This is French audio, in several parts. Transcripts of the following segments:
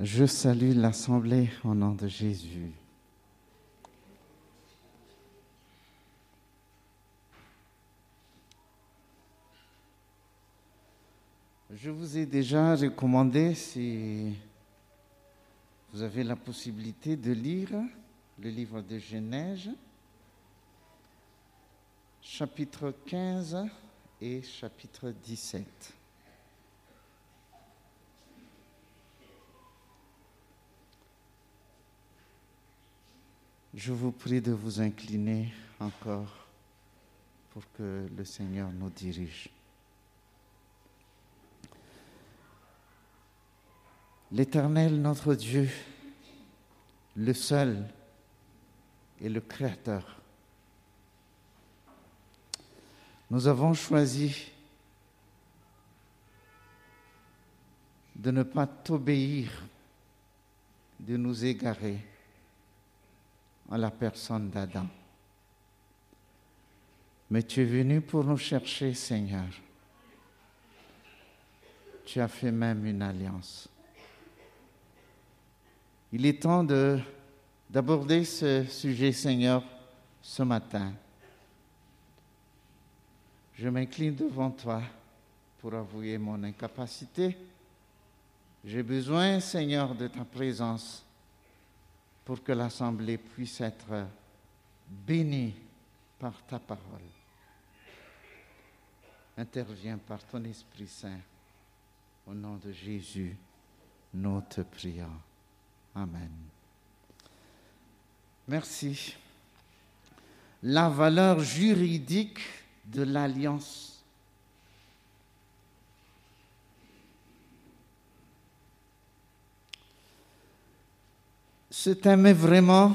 Je salue l'Assemblée au nom de Jésus. Je vous ai déjà recommandé, si vous avez la possibilité de lire le livre de Genèse, chapitre 15 et chapitre 17. Je vous prie de vous incliner encore pour que le Seigneur nous dirige. L'Éternel, notre Dieu, le seul et le Créateur. Nous avons choisi de ne pas t'obéir, de nous égarer en la personne d'Adam. Mais tu es venu pour nous chercher, Seigneur. Tu as fait même une alliance. Il est temps de, d'aborder ce sujet, Seigneur, ce matin. Je m'incline devant toi pour avouer mon incapacité. J'ai besoin, Seigneur, de ta présence pour que l'Assemblée puisse être bénie par ta parole. Interviens par ton Esprit Saint. Au nom de Jésus, nous te prions. Amen. Merci. La valeur juridique de l'alliance. Ce thème est vraiment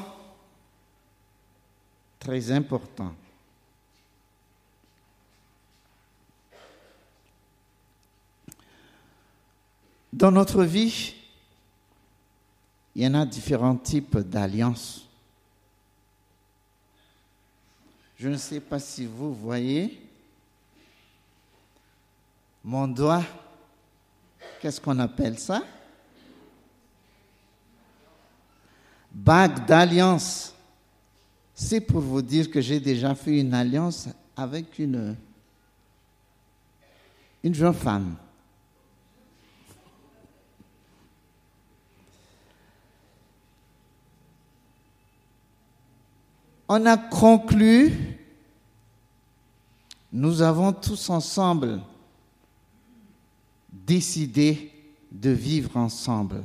très important. Dans notre vie, il y en a différents types d'alliances. Je ne sais pas si vous voyez mon doigt. Qu'est-ce qu'on appelle ça? Bague d'alliance. C'est pour vous dire que j'ai déjà fait une alliance avec une, une jeune femme. on a conclu, nous avons tous ensemble décidé de vivre ensemble.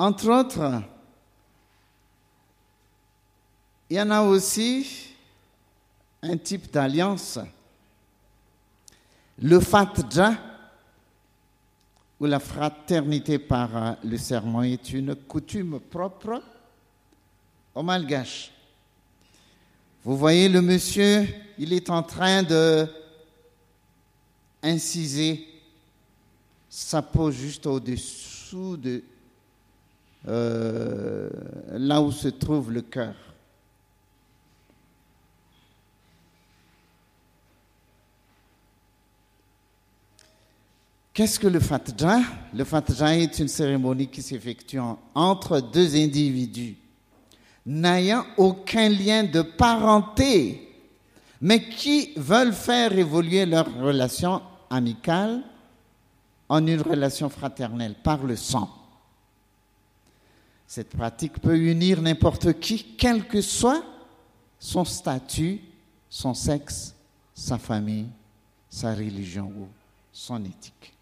Entre autres, il y en a aussi un type d'alliance le fatja, ou la fraternité par le serment, est une coutume propre au malgache. Vous voyez le monsieur, il est en train de inciser sa peau juste au-dessous de euh, là où se trouve le cœur. Qu'est-ce que le fatja? Le fatja est une cérémonie qui s'effectue entre deux individus n'ayant aucun lien de parenté, mais qui veulent faire évoluer leur relation amicale en une relation fraternelle par le sang. Cette pratique peut unir n'importe qui, quel que soit son statut, son sexe, sa famille, sa religion ou son éthique.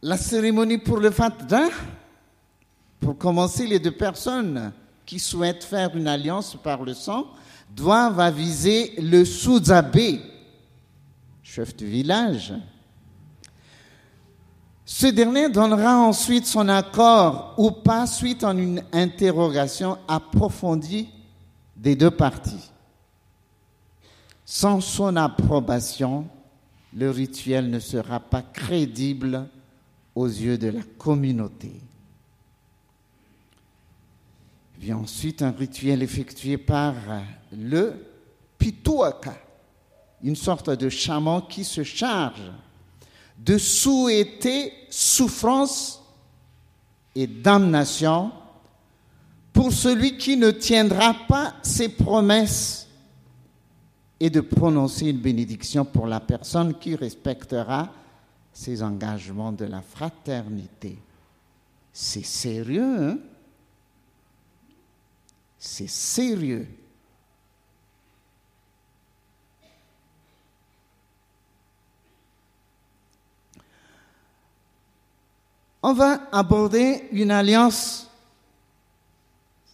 La cérémonie pour le fatda, pour commencer, les deux personnes qui souhaitent faire une alliance par le sang doivent aviser le sous-abbé, chef du village. Ce dernier donnera ensuite son accord ou pas suite à une interrogation approfondie des deux parties. Sans son approbation, le rituel ne sera pas crédible aux yeux de la communauté. vient ensuite un rituel effectué par le pituaka, une sorte de chaman qui se charge de souhaiter souffrance et damnation pour celui qui ne tiendra pas ses promesses et de prononcer une bénédiction pour la personne qui respectera ses engagements de la fraternité. C'est sérieux, hein? C'est sérieux. On va aborder une alliance.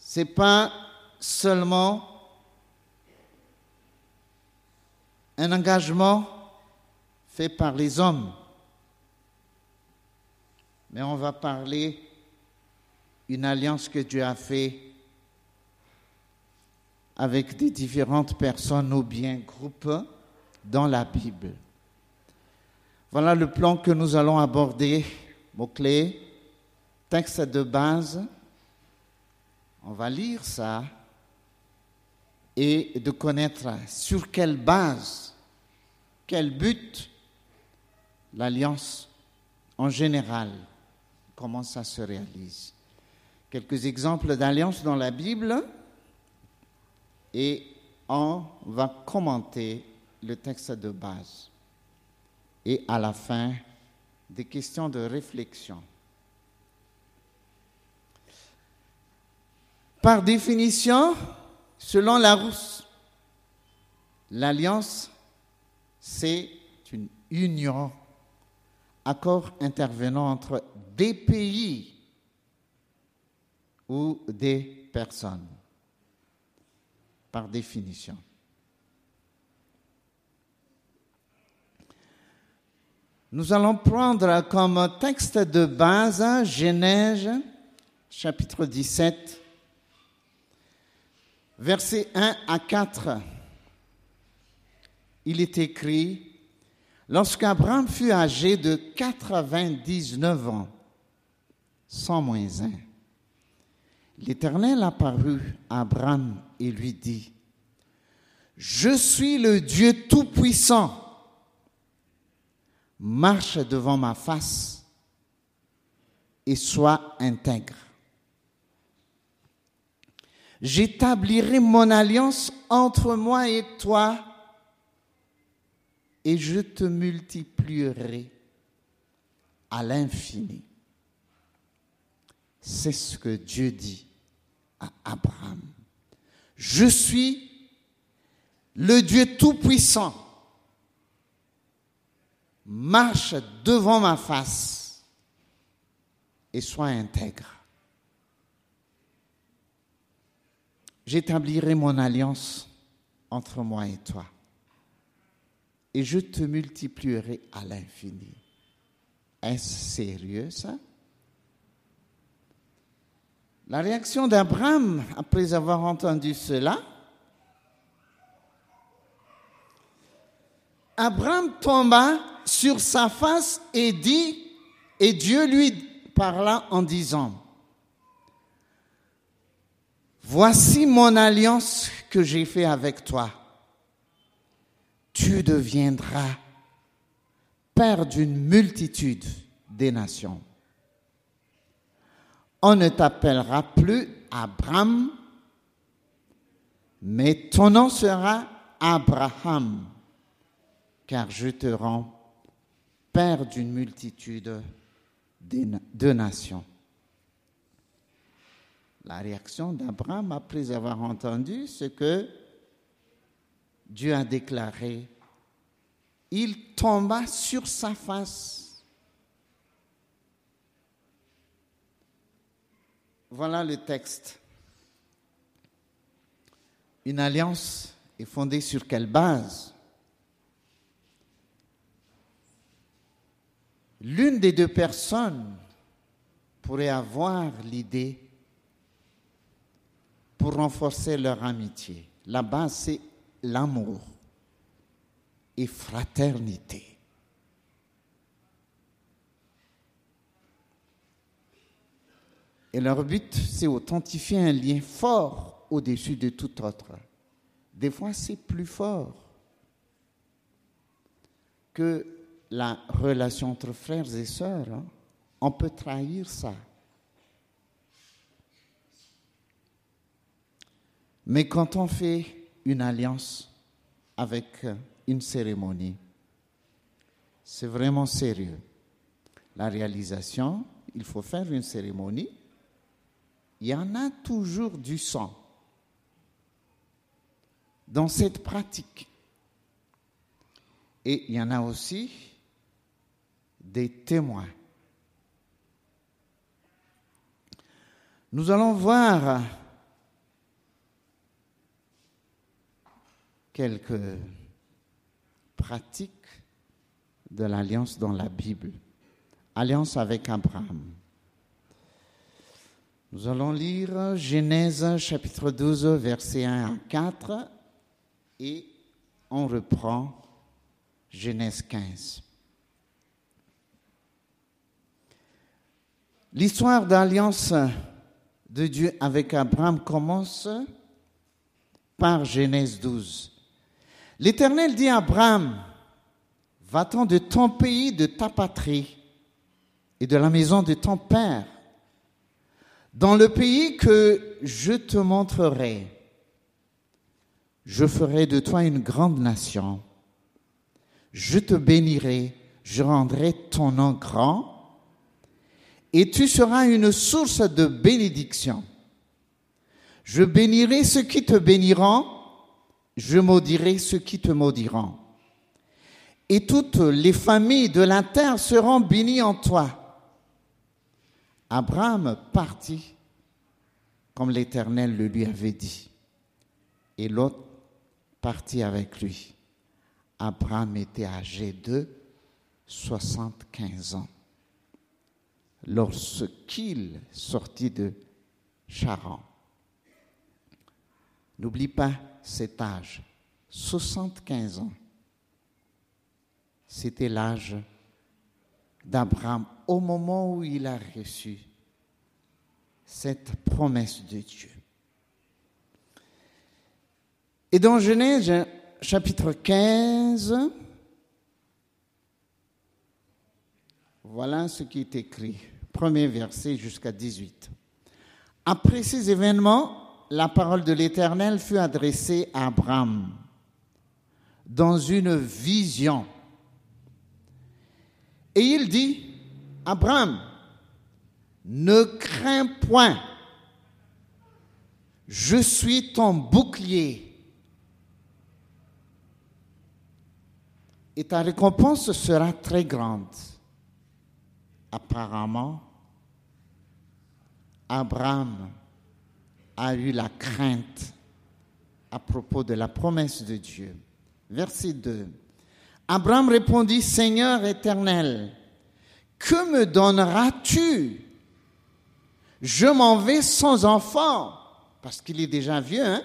Ce n'est pas seulement un engagement fait par les hommes, mais on va parler une alliance que Dieu a fait avec des différentes personnes ou bien groupes dans la Bible. Voilà le plan que nous allons aborder. Mots-clés, texte de base. On va lire ça et de connaître sur quelle base, quel but l'alliance en général, comment ça se réalise. Quelques exemples d'alliance dans la Bible et on va commenter le texte de base. Et à la fin, des questions de réflexion. Par définition, selon Larousse, l'alliance, c'est une union, accord intervenant entre des pays ou des personnes par définition. Nous allons prendre comme texte de base Genèse chapitre 17, versets 1 à 4. Il est écrit, lorsqu'Abraham fut âgé de 99 ans, sans moins un, l'Éternel apparut à Abraham et lui dit, Je suis le Dieu Tout-Puissant. Marche devant ma face et sois intègre. J'établirai mon alliance entre moi et toi et je te multiplierai à l'infini. C'est ce que Dieu dit à Abraham. Je suis le Dieu Tout-Puissant. Marche devant ma face et sois intègre. J'établirai mon alliance entre moi et toi et je te multiplierai à l'infini. Est-ce sérieux ça? La réaction d'Abraham après avoir entendu cela, Abraham tomba sur sa face et dit, et Dieu lui parla en disant, Voici mon alliance que j'ai fait avec toi. Tu deviendras père d'une multitude des nations on ne t'appellera plus Abraham, mais ton nom sera Abraham, car je te rends père d'une multitude de nations. La réaction d'Abraham après avoir entendu ce que Dieu a déclaré, il tomba sur sa face Voilà le texte. Une alliance est fondée sur quelle base? L'une des deux personnes pourrait avoir l'idée pour renforcer leur amitié. La base, c'est l'amour et fraternité. Et leur but, c'est authentifier un lien fort au-dessus de tout autre. Des fois, c'est plus fort que la relation entre frères et sœurs. hein. On peut trahir ça. Mais quand on fait une alliance avec une cérémonie, c'est vraiment sérieux. La réalisation, il faut faire une cérémonie. Il y en a toujours du sang dans cette pratique. Et il y en a aussi des témoins. Nous allons voir quelques pratiques de l'alliance dans la Bible. Alliance avec Abraham. Nous allons lire Genèse chapitre 12, versets 1 à 4 et on reprend Genèse 15. L'histoire d'alliance de Dieu avec Abraham commence par Genèse 12. L'Éternel dit à Abraham, va-t'en de ton pays, de ta patrie et de la maison de ton père, dans le pays que je te montrerai. Je ferai de toi une grande nation. Je te bénirai, je rendrai ton nom grand, et tu seras une source de bénédiction. Je bénirai ceux qui te béniront, je maudirai ceux qui te maudiront. Et toutes les familles de la terre seront bénies en toi. Abraham partit comme l'Éternel le lui avait dit. Et l'autre partit avec lui. Abraham était âgé de 75 ans lorsqu'il sortit de Charan. N'oublie pas cet âge, 75 ans. C'était l'âge d'Abraham au moment où il a reçu cette promesse de Dieu. Et dans Genèse chapitre 15, voilà ce qui est écrit, premier verset jusqu'à 18. Après ces événements, la parole de l'Éternel fut adressée à Abraham dans une vision. Et il dit, Abraham, ne crains point, je suis ton bouclier. Et ta récompense sera très grande. Apparemment, Abraham a eu la crainte à propos de la promesse de Dieu. Verset 2. Abraham répondit, Seigneur éternel, que me donneras-tu? Je m'en vais sans enfant, parce qu'il est déjà vieux. Hein?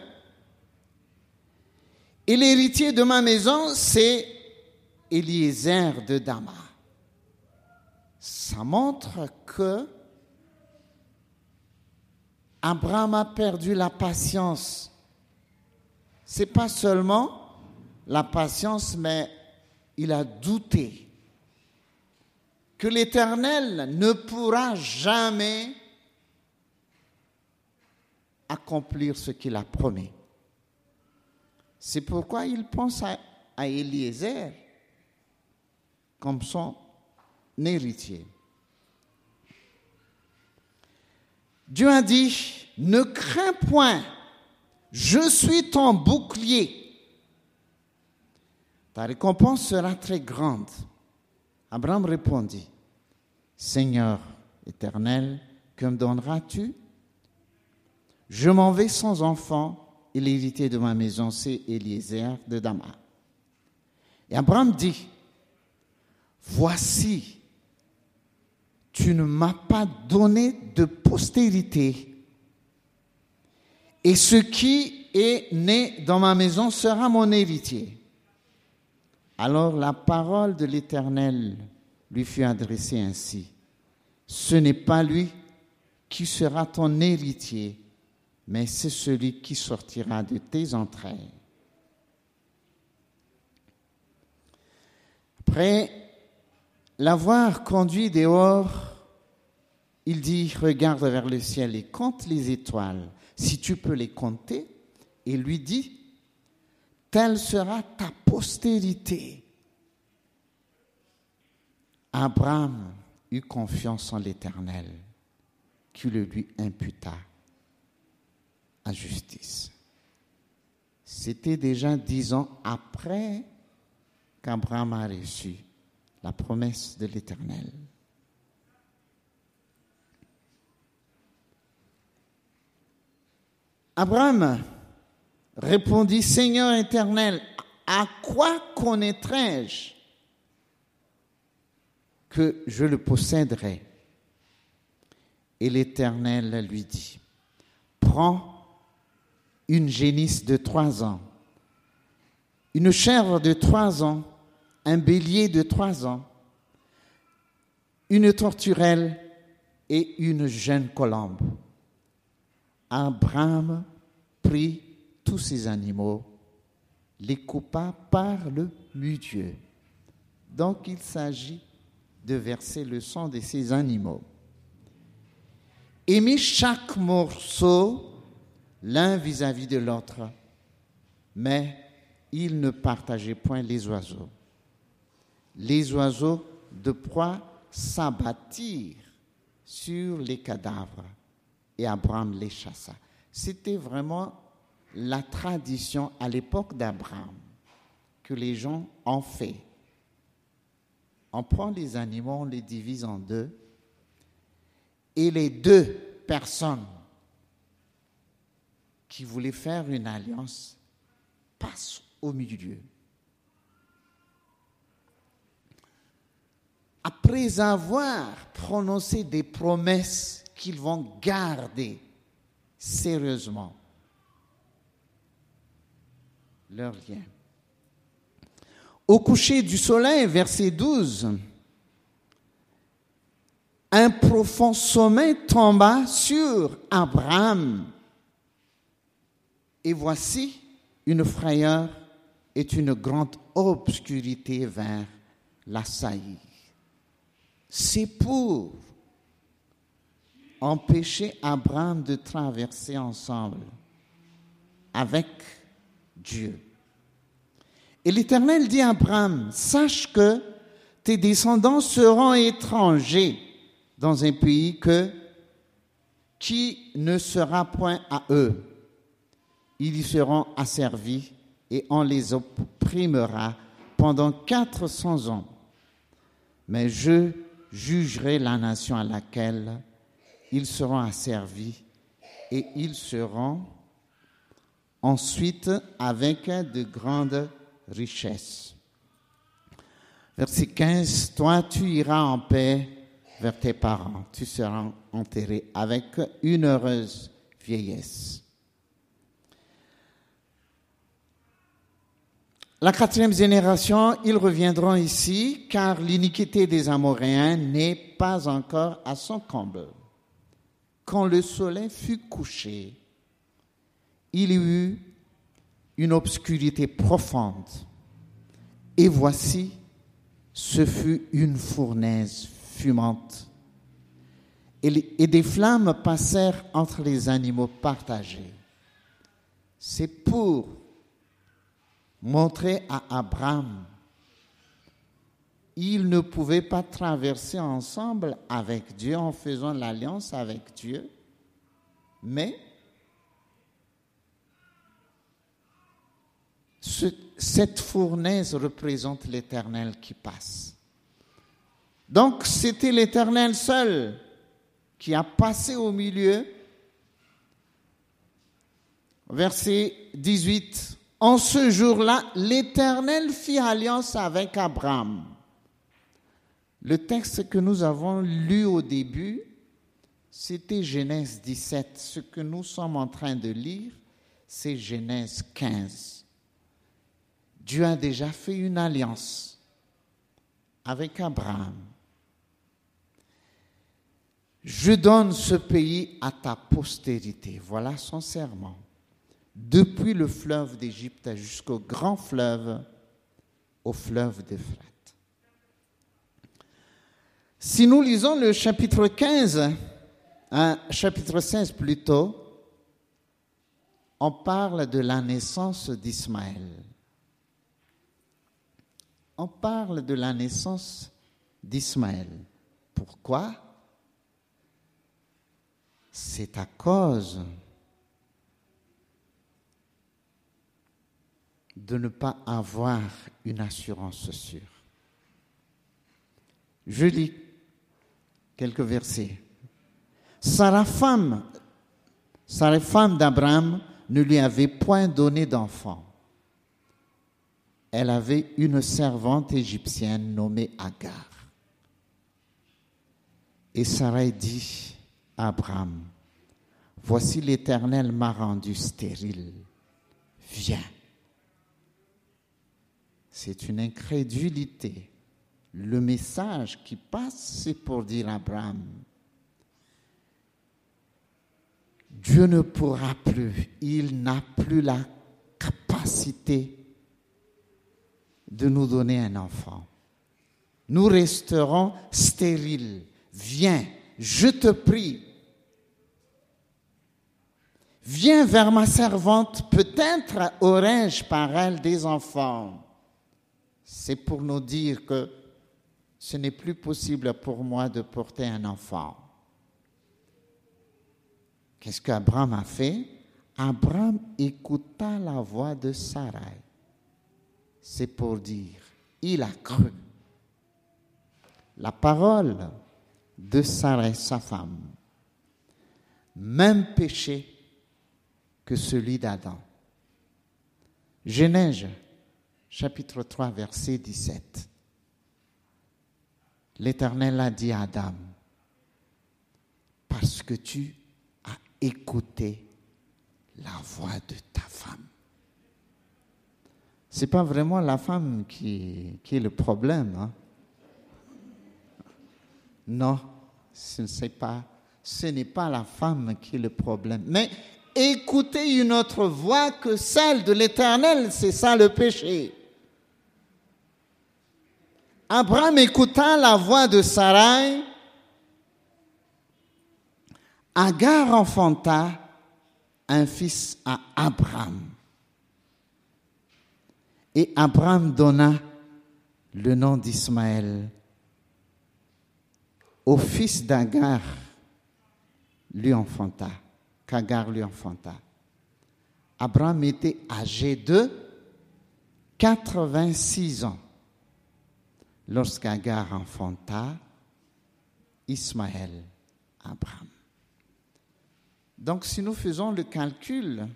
Et l'héritier de ma maison, c'est Eliezer de Dama. Ça montre que Abraham a perdu la patience. C'est pas seulement la patience, mais il a douté que l'Éternel ne pourra jamais accomplir ce qu'il a promis. C'est pourquoi il pense à, à Eliezer comme son Dieu a dit, ne crains point, je suis ton bouclier. Ta récompense sera très grande. Abraham répondit, Seigneur éternel, que me donneras-tu? Je m'en vais sans enfant, et l'héritier de ma maison, c'est Eliezer de Dama. Et Abraham dit, Voici, tu ne m'as pas donné de postérité, et ce qui est né dans ma maison sera mon héritier. Alors la parole de l'Éternel lui fut adressée ainsi. Ce n'est pas lui qui sera ton héritier, mais c'est celui qui sortira de tes entrailles. Après l'avoir conduit dehors, il dit, regarde vers le ciel et compte les étoiles, si tu peux les compter, et lui dit, telle sera ta postérité. Abraham eut confiance en l'Éternel, qui le lui imputa à justice. C'était déjà dix ans après qu'Abraham a reçu la promesse de l'Éternel. Abraham répondit, Seigneur éternel, à quoi connaîtrai-je que je le posséderai Et l'Éternel lui dit, prends une génisse de trois ans, une chèvre de trois ans, un bélier de trois ans, une torturelle et une jeune colombe. Abraham prit tous ces animaux, les coupa par le milieu. Donc il s'agit de verser le sang de ces animaux. Et mit chaque morceau l'un vis-à-vis de l'autre, mais il ne partageait point les oiseaux. Les oiseaux de proie s'abattirent sur les cadavres et Abraham les chassa. C'était vraiment la tradition à l'époque d'Abraham que les gens ont fait. On prend les animaux, on les divise en deux, et les deux personnes qui voulaient faire une alliance passent au milieu. Après avoir prononcé des promesses qu'ils vont garder sérieusement, leur lien. Au coucher du soleil, verset 12, un profond sommeil tomba sur Abraham. Et voici une frayeur et une grande obscurité vers la saillie. C'est pour empêcher Abraham de traverser ensemble avec Dieu. Et l'Éternel dit à Abraham, sache que tes descendants seront étrangers dans un pays que qui ne sera point à eux. Ils y seront asservis et on les opprimera pendant quatre cents ans. Mais je jugerai la nation à laquelle ils seront asservis et ils seront ensuite avec de grandes richesses. Verset 15, toi tu iras en paix vers tes parents, tu seras enterré avec une heureuse vieillesse. La quatrième génération, ils reviendront ici car l'iniquité des Amoréens n'est pas encore à son comble. Quand le soleil fut couché, il y eut une obscurité profonde. Et voici, ce fut une fournaise fumante. Et, des flammes passèrent entre les animaux partagés. C'est pour montrer à Abraham, ils ne pouvaient pas traverser ensemble avec Dieu en faisant l'alliance avec Dieu, mais cette fournaise représente l'Éternel qui passe. Donc c'était l'Éternel seul qui a passé au milieu. Verset 18. En ce jour-là, l'Éternel fit alliance avec Abraham. Le texte que nous avons lu au début, c'était Genèse 17. Ce que nous sommes en train de lire, c'est Genèse 15. Dieu a déjà fait une alliance avec Abraham. je donne ce pays à ta postérité. Voilà son serment. Depuis le fleuve d'Égypte jusqu'au grand fleuve, au fleuve d'Euphrate. Si nous lisons le chapitre 15, hein, chapitre 16 plutôt, on parle de la naissance d'Ismaël. On parle de la naissance d'Ismaël. Pourquoi? C'est à cause de ne pas avoir une assurance sûre. Je lis quelques versets. Sarah femme, Sarah femme d'Abraham ne lui avait point donné d'enfant. Elle avait une servante égyptienne nommée Agar. Et Sarah dit à Abraham, Voici l'Éternel m'a rendu stérile. Viens. C'est une incrédulité. Le message qui passe, c'est pour dire à Abraham, Dieu ne pourra plus, il n'a plus la capacité de nous donner un enfant. Nous resterons stériles. Viens, je te prie. Viens vers ma servante, peut-être aurai-je par elle des enfants. C'est pour nous dire que ce n'est plus possible pour moi de porter un enfant. Qu'est-ce qu'Abraham a fait? Abraham écouta la voix de Sarai. C'est pour dire, il a cru. La parole de Sarai, sa femme, même péché que celui d'Adam. Genèse, chapitre 3, verset 17. L'Éternel a dit à Adam, parce que tu as écouté la voix de ta femme. Ce n'est pas vraiment la femme qui, est le problème. Hein? Non, ce pas, ce n'est pas la femme qui est le problème. Mais écouter une autre voix que celle de l'Éternel, c'est ça le péché. Abraham écouta la voix de Sarai. Agar enfanta un fils à Abraham. Et Abraham donna le nom d'Ismaël au fils d'Agar, lui enfanta, qu'Agar lui enfanta. Abraham était âgé de 86 ans lorsqu'Agar enfanta Ismaël, Abraham. Donc si nous faisons le calcul,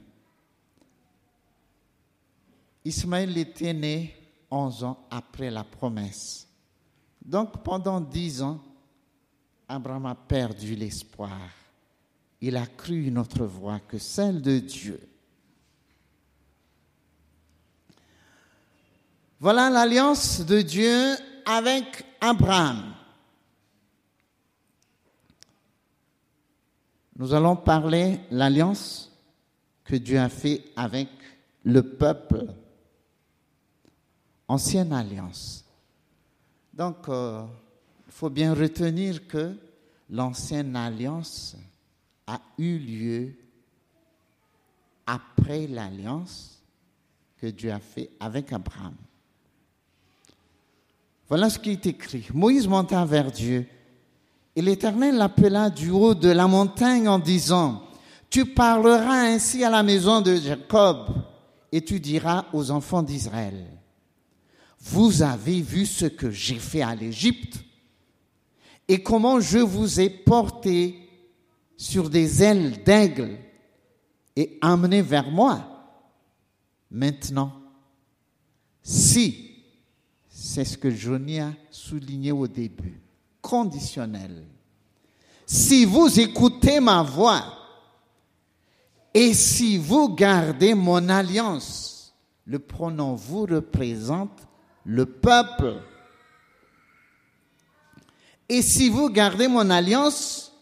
Ismaël était né 11 ans après la promesse. Donc pendant 10 ans, Abraham a perdu l'espoir. Il a cru une autre voix que celle de Dieu. Voilà l'alliance de Dieu avec Abraham. Nous allons parler l'alliance que Dieu a fait avec le peuple. Ancienne alliance. Donc, euh, il faut bien retenir que l'ancienne alliance a eu lieu après l'alliance que Dieu a fait avec Abraham. Voilà ce qui est écrit. Moïse monta vers Dieu et l'Éternel l'appela du haut de la montagne en disant, Tu parleras ainsi à la maison de Jacob et tu diras aux enfants d'Israël, Vous avez vu ce que j'ai fait à l'Égypte et comment je vous ai porté sur des ailes d'aigle et amené vers moi. Maintenant, si c'est ce que Johnny a souligné au début. Conditionnel. Si vous écoutez ma voix et si vous gardez mon alliance, le pronom vous représente le peuple. Et si vous gardez mon alliance,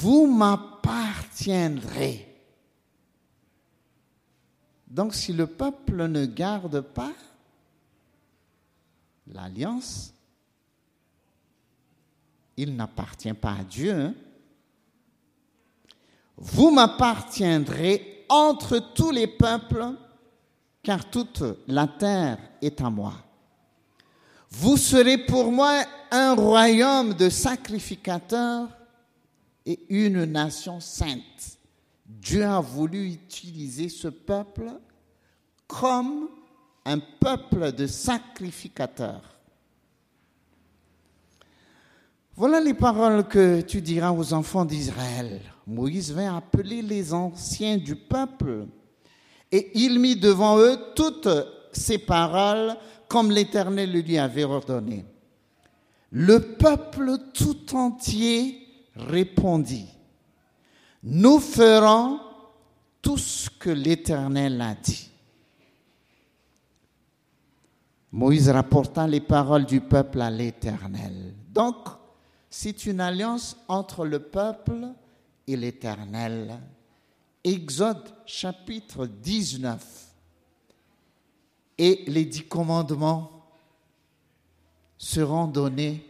vous m'appartiendrez. Donc si le peuple ne garde pas l'alliance, il n'appartient pas à Dieu. Hein. Vous m'appartiendrez entre tous les peuples, car toute la terre est à moi. Vous serez pour moi un royaume de sacrificateurs et une nation sainte. Dieu a voulu utiliser ce peuple comme un peuple de sacrificateurs. Voilà les paroles que tu diras aux enfants d'Israël. Moïse vint appeler les anciens du peuple et il mit devant eux toutes ces paroles comme l'Éternel lui avait ordonné. Le peuple tout entier répondit, nous ferons tout ce que l'Éternel a dit. Moïse rapporta les paroles du peuple à l'Éternel. Donc, c'est une alliance entre le peuple et l'Éternel. Exode chapitre 19 et les dix commandements seront donnés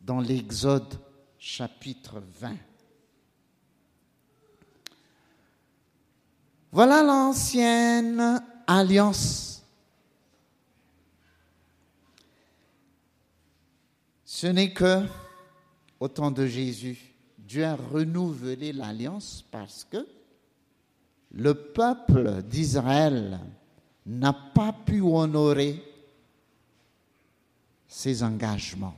dans l'Exode chapitre 20. Voilà l'ancienne alliance. Ce n'est que, au temps de Jésus, Dieu a renouvelé l'alliance parce que le peuple d'Israël n'a pas pu honorer ses engagements.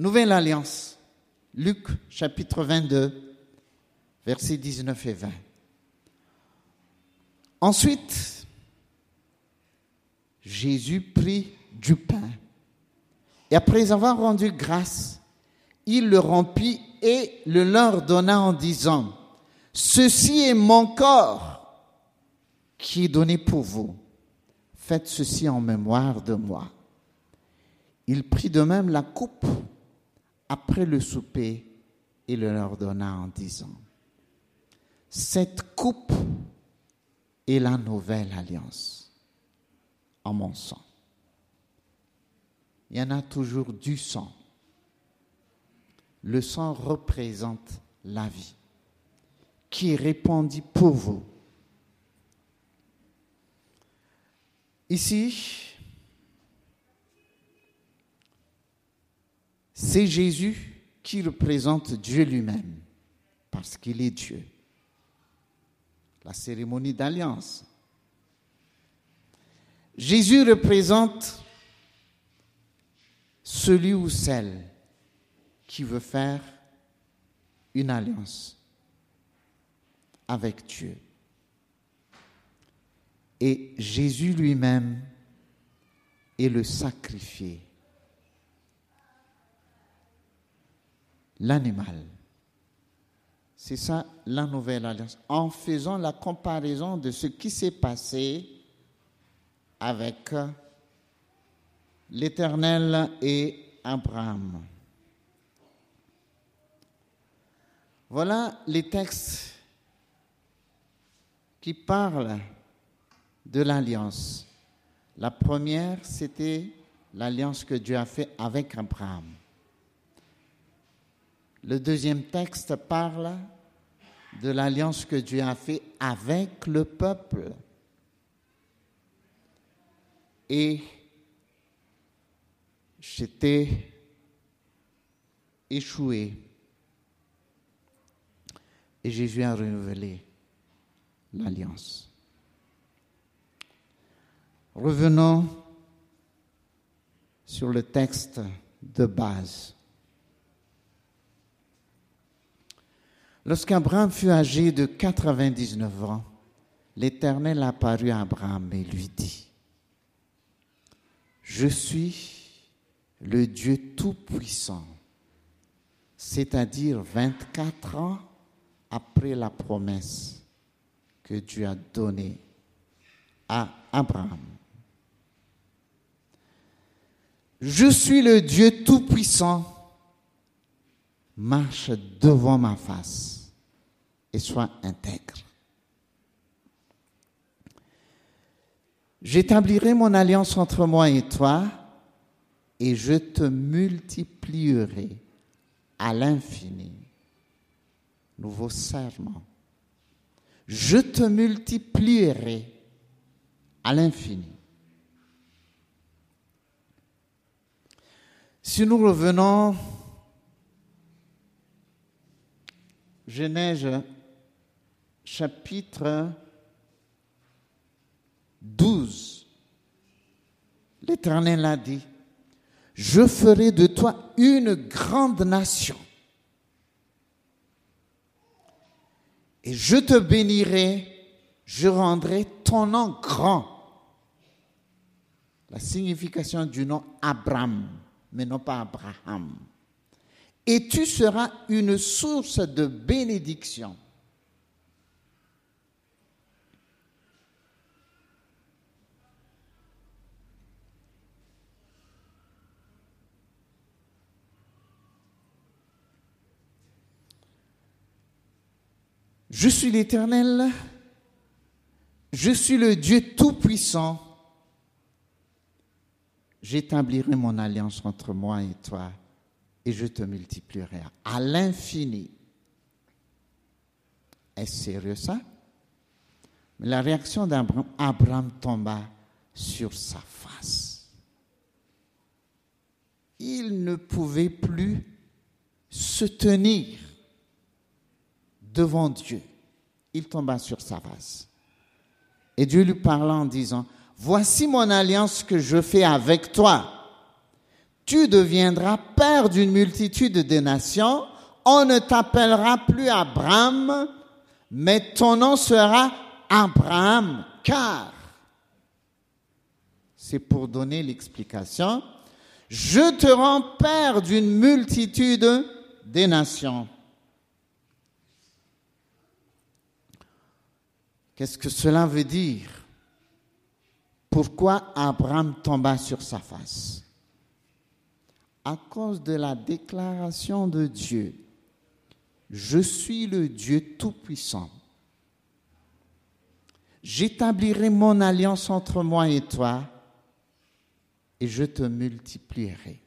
Nouvelle Alliance, Luc chapitre 22, versets 19 et 20. Ensuite, Jésus prit du pain et après avoir rendu grâce, il le rompit et le leur donna en disant, Ceci est mon corps qui est donné pour vous. Faites ceci en mémoire de moi. Il prit de même la coupe après le souper et le leur donna en disant, Cette coupe est la nouvelle alliance en mon sang. Il y en a toujours du sang. Le sang représente la vie qui répondit pour vous. Ici, c'est Jésus qui représente Dieu lui-même, parce qu'il est Dieu. La cérémonie d'alliance. Jésus représente celui ou celle qui veut faire une alliance avec Dieu. Et Jésus lui-même est le sacrifié, l'animal. C'est ça la nouvelle alliance. En faisant la comparaison de ce qui s'est passé avec l'Éternel et Abraham. Voilà les textes qui parle de l'alliance. La première, c'était l'alliance que Dieu a faite avec Abraham. Le deuxième texte parle de l'alliance que Dieu a faite avec le peuple. Et j'étais échoué. Et Jésus a renouvelé l'alliance. Revenons sur le texte de base. Lorsqu'Abraham fut âgé de 99 ans, l'Éternel apparut à Abraham et lui dit, Je suis le Dieu Tout-Puissant, c'est-à-dire 24 ans après la promesse que Dieu a donné à Abraham. je suis le Dieu Tout-Puissant, marche devant ma face et sois intègre. J'établirai mon alliance entre moi et toi et je te multiplierai à l'infini. Nouveau serment. Je te multiplierai à l'infini. Si nous revenons, Genèse chapitre 12, l'Éternel a dit, je ferai de toi une grande nation. Et je te bénirai, je rendrai ton nom grand. La signification du nom Abraham, mais non pas Abraham. Et tu seras une source de bénédiction. Je suis l'Éternel, je suis le Dieu Tout-Puissant. J'établirai mon alliance entre moi et toi et je te multiplierai à l'infini. Est-ce sérieux ça? La réaction d'Abraham, Abraham tomba sur sa face. Il ne pouvait plus se tenir devant Dieu. Il tomba sur sa face. Et Dieu lui parla en disant, Voici mon alliance que je fais avec toi. Tu deviendras père d'une multitude de nations. On ne t'appellera plus Abraham, mais ton nom sera Abraham, car c'est pour donner l'explication. Je te rends père d'une multitude des nations. Qu'est-ce que cela veut dire? Pourquoi Abraham tomba sur sa face? À cause de la déclaration de Dieu. Je suis le Dieu Tout-Puissant. J'établirai mon alliance entre moi et toi et je te multiplierai.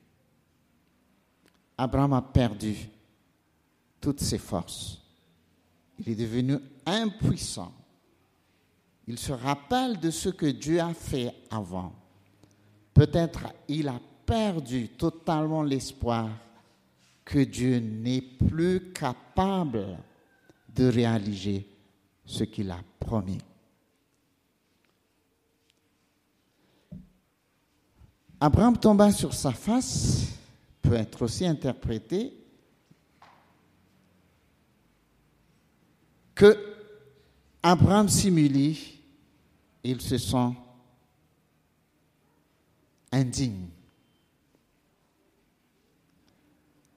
Abraham a perdu toutes ses forces. Il est devenu impuissant il se rappelle de ce que Dieu a fait avant. Peut-être il a perdu totalement l'espoir que Dieu n'est plus capable de réaliser ce qu'il a promis. Abraham tomba sur sa face peut être aussi interprété que Abraham s'humilie ils se sont indignes.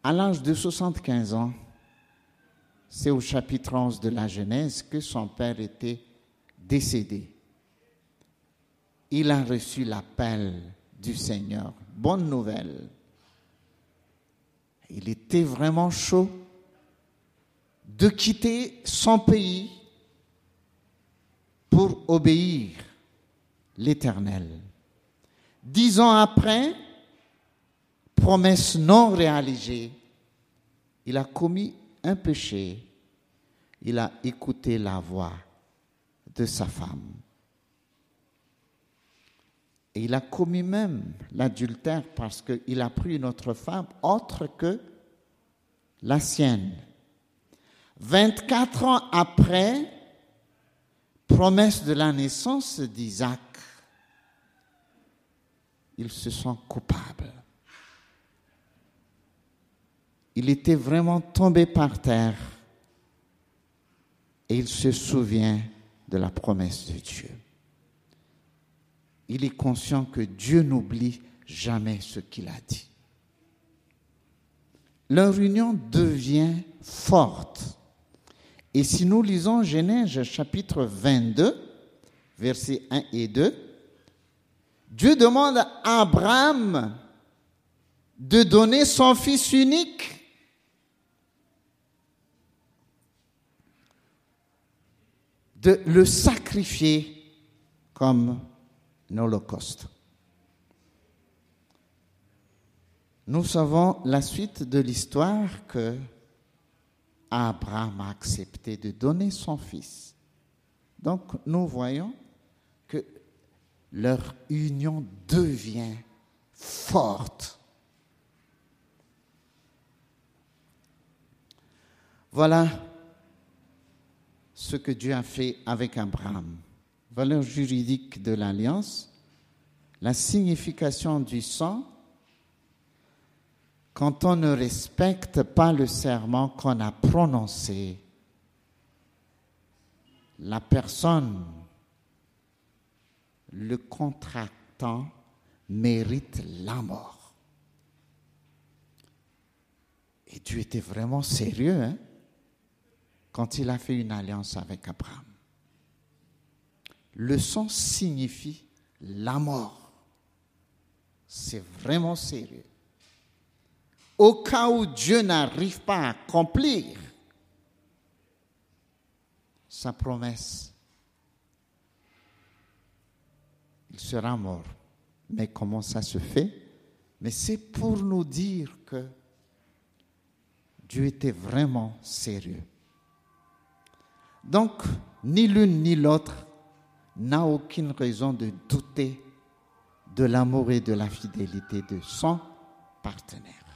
À l'âge de 75 ans, c'est au chapitre 11 de la Genèse que son père était décédé. Il a reçu l'appel du Seigneur. Bonne nouvelle. Il était vraiment chaud de quitter son pays pour obéir l'Éternel. Dix ans après, promesse non réalisée, il a commis un péché, il a écouté la voix de sa femme. Et il a commis même l'adultère parce qu'il a pris une autre femme autre que la sienne. 24 ans après, promesse de la naissance d'Isaac, il se sent coupable. Il était vraiment tombé par terre et il se souvient de la promesse de Dieu. Il est conscient que Dieu n'oublie jamais ce qu'il a dit. Leur union devient forte et si nous lisons Genèse chapitre 22, versets 1 et 2, Dieu demande à Abraham de donner son Fils unique de le sacrifier comme un holocauste. Nous savons la suite de l'histoire que Abraham a accepté de donner son fils. Donc nous voyons que leur union devient forte. Voilà ce que Dieu a fait avec Abraham. Valeur juridique de l'alliance, la signification du sang, quand on ne respecte pas le serment qu'on a prononcé, la personne, le contractant, mérite la mort. Et Dieu était vraiment sérieux hein, quand il a fait une alliance avec Abraham. Le sang signifie la mort. C'est vraiment sérieux. Au cas où Dieu n'arrive pas à accomplir sa promesse, il sera mort. Mais comment ça se fait? Mais c'est pour nous dire que Dieu était vraiment sérieux. Donc, ni l'une ni l'autre n'a aucune raison de douter de l'amour et de la fidélité de son partenaire.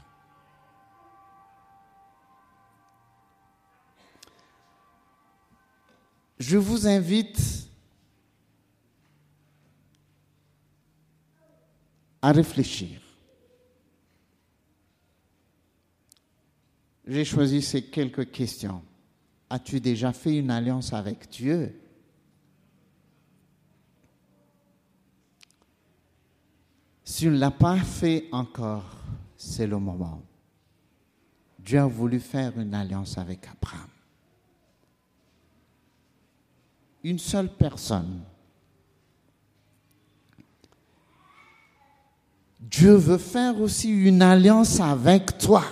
Je vous invite à réfléchir. J'ai choisi ces quelques questions. As-tu déjà fait une alliance avec Dieu? Si tu ne l'as pas fait encore, c'est le moment. Dieu a voulu faire une alliance avec Abraham. Une seule personne. Dieu veut faire aussi une alliance avec toi.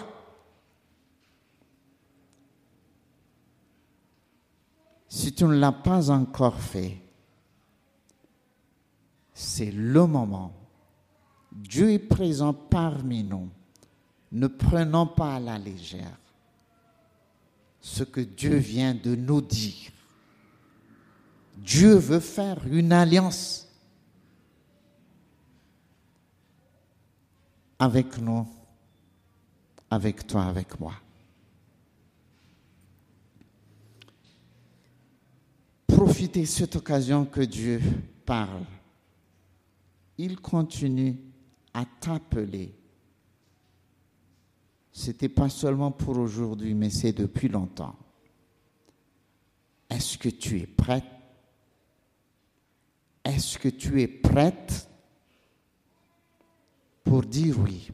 Si tu ne l'as pas encore fait, c'est le moment. Dieu est présent parmi nous. Ne prenons pas à la légère ce que Dieu vient de nous dire. Dieu veut faire une alliance avec nous, avec toi, avec moi. Profitez de cette occasion que Dieu parle. Il continue à t'appeler. Ce n'était pas seulement pour aujourd'hui, mais c'est depuis longtemps. Est-ce que tu es prête? Est-ce que tu es prête pour dire oui?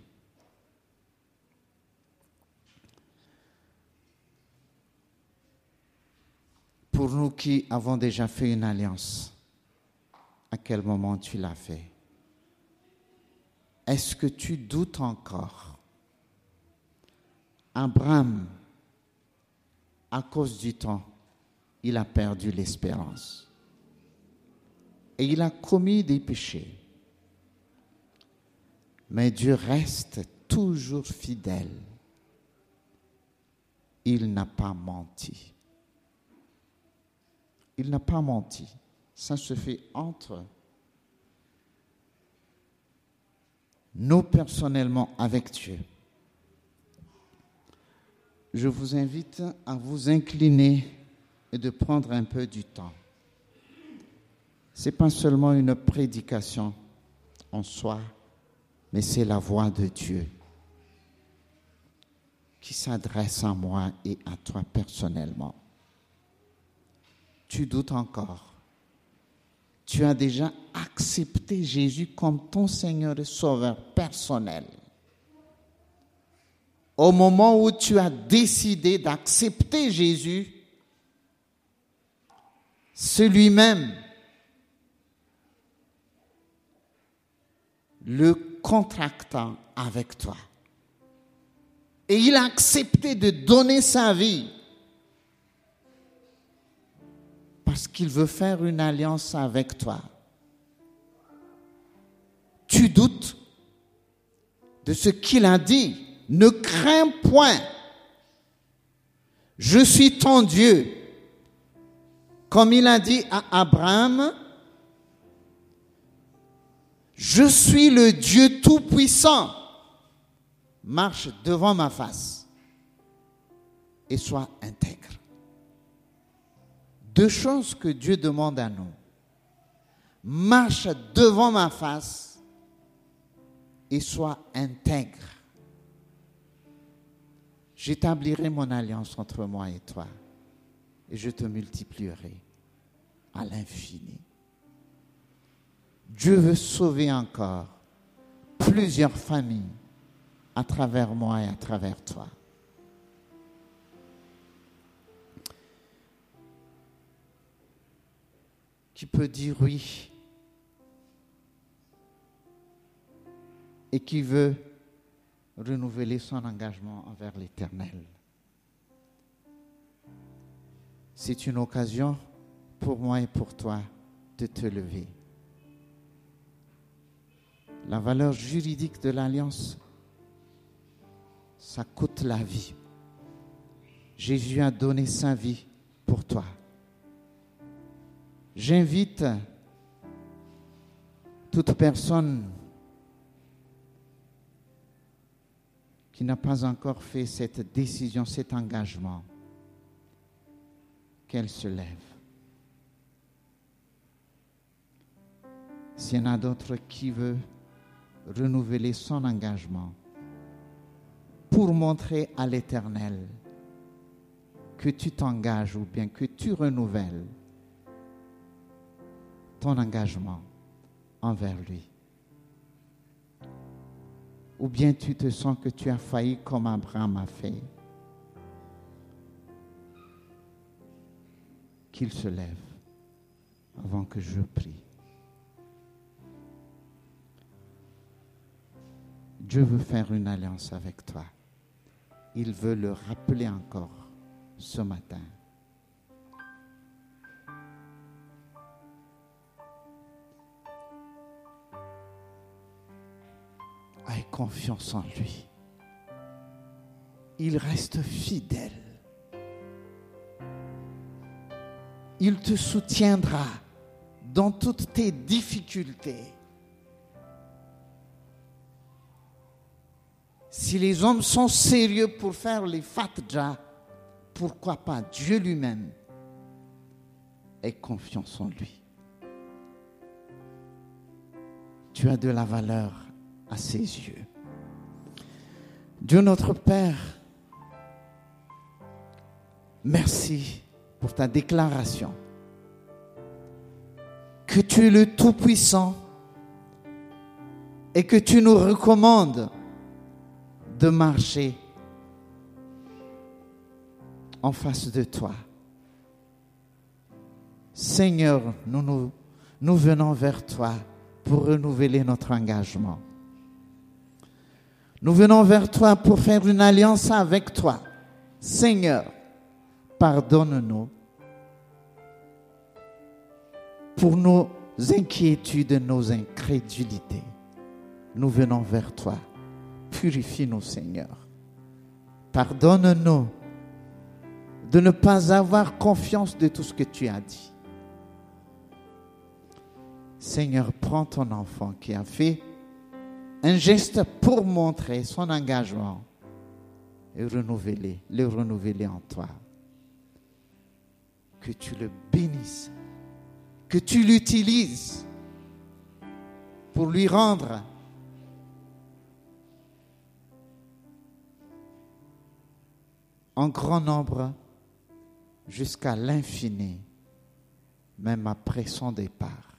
Pour nous qui avons déjà fait une alliance, à quel moment tu l'as fait? Est-ce que tu doutes encore? Abraham, à cause du temps, il a perdu l'espérance. Et il a commis des péchés. Mais Dieu reste toujours fidèle. Il n'a pas menti. Il n'a pas menti. Ça se fait entre nous personnellement avec Dieu. Je vous invite à vous incliner et de prendre un peu du temps. Ce n'est pas seulement une prédication en soi, mais c'est la voix de Dieu qui s'adresse à moi et à toi personnellement. Tu doutes encore. Tu as déjà accepté Jésus comme ton Seigneur et Sauveur personnel. Au moment où tu as décidé d'accepter Jésus, celui-même, le contractant avec toi. Et il a accepté de donner sa vie parce qu'il veut faire une alliance avec toi. Tu doutes de ce qu'il a dit. Ne crains point. Je suis ton Dieu. Comme il a dit à Abraham, je suis le Dieu Tout-Puissant. Marche devant ma face et sois intègre. Deux choses que Dieu demande à nous. Marche devant ma face et sois intègre. J'établirai mon alliance entre moi et toi et je te multiplierai à l'infini. Dieu veut sauver encore plusieurs familles à travers moi et à travers toi. Qui peut dire oui et qui veut renouveler son engagement envers l'Éternel. C'est une occasion pour moi et pour toi de te lever. La valeur juridique de l'alliance, ça coûte la vie. Jésus a donné sa vie pour toi. J'invite toute personne qui n'a pas encore fait cette décision, cet engagement, qu'elle se lève. S'il y en a d'autres qui veulent renouveler son engagement pour montrer à l'Éternel que tu t'engages ou bien que tu renouvelles ton engagement envers lui. Ou bien tu te sens que tu as failli comme Abraham a fait. Qu'il se lève avant que je prie. Dieu veut faire une alliance avec toi. Il veut le rappeler encore ce matin. Aie confiance en lui. Il reste fidèle. Il te soutiendra dans toutes tes difficultés. Si les hommes sont sérieux pour faire les fatja, pourquoi pas Dieu lui-même Aie confiance en lui? Tu as de la valeur à ses yeux. Dieu notre Père, merci pour ta déclaration que tu es le Tout-Puissant et que tu nous recommandes de marcher en face de toi. Seigneur, nous, venons vers toi pour renouveler notre engagement. Nous venons vers toi pour faire une alliance avec toi. Seigneur, pardonne-nous pour nos inquiétudes, nos incrédulités. Nous venons vers toi Purifie-nous, Seigneur. Pardonne-nous de ne pas avoir confiance de tout ce que tu as dit. Seigneur, prends ton enfant qui a fait un geste pour montrer son engagement et renouveler, le renouveler en toi. Que tu le bénisses, que tu l'utilises pour lui rendre en grand nombre jusqu'à l'infini, même après son départ.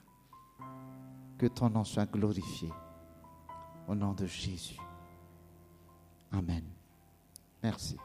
Que ton nom soit glorifié. Au nom de Jésus. Amen. Merci.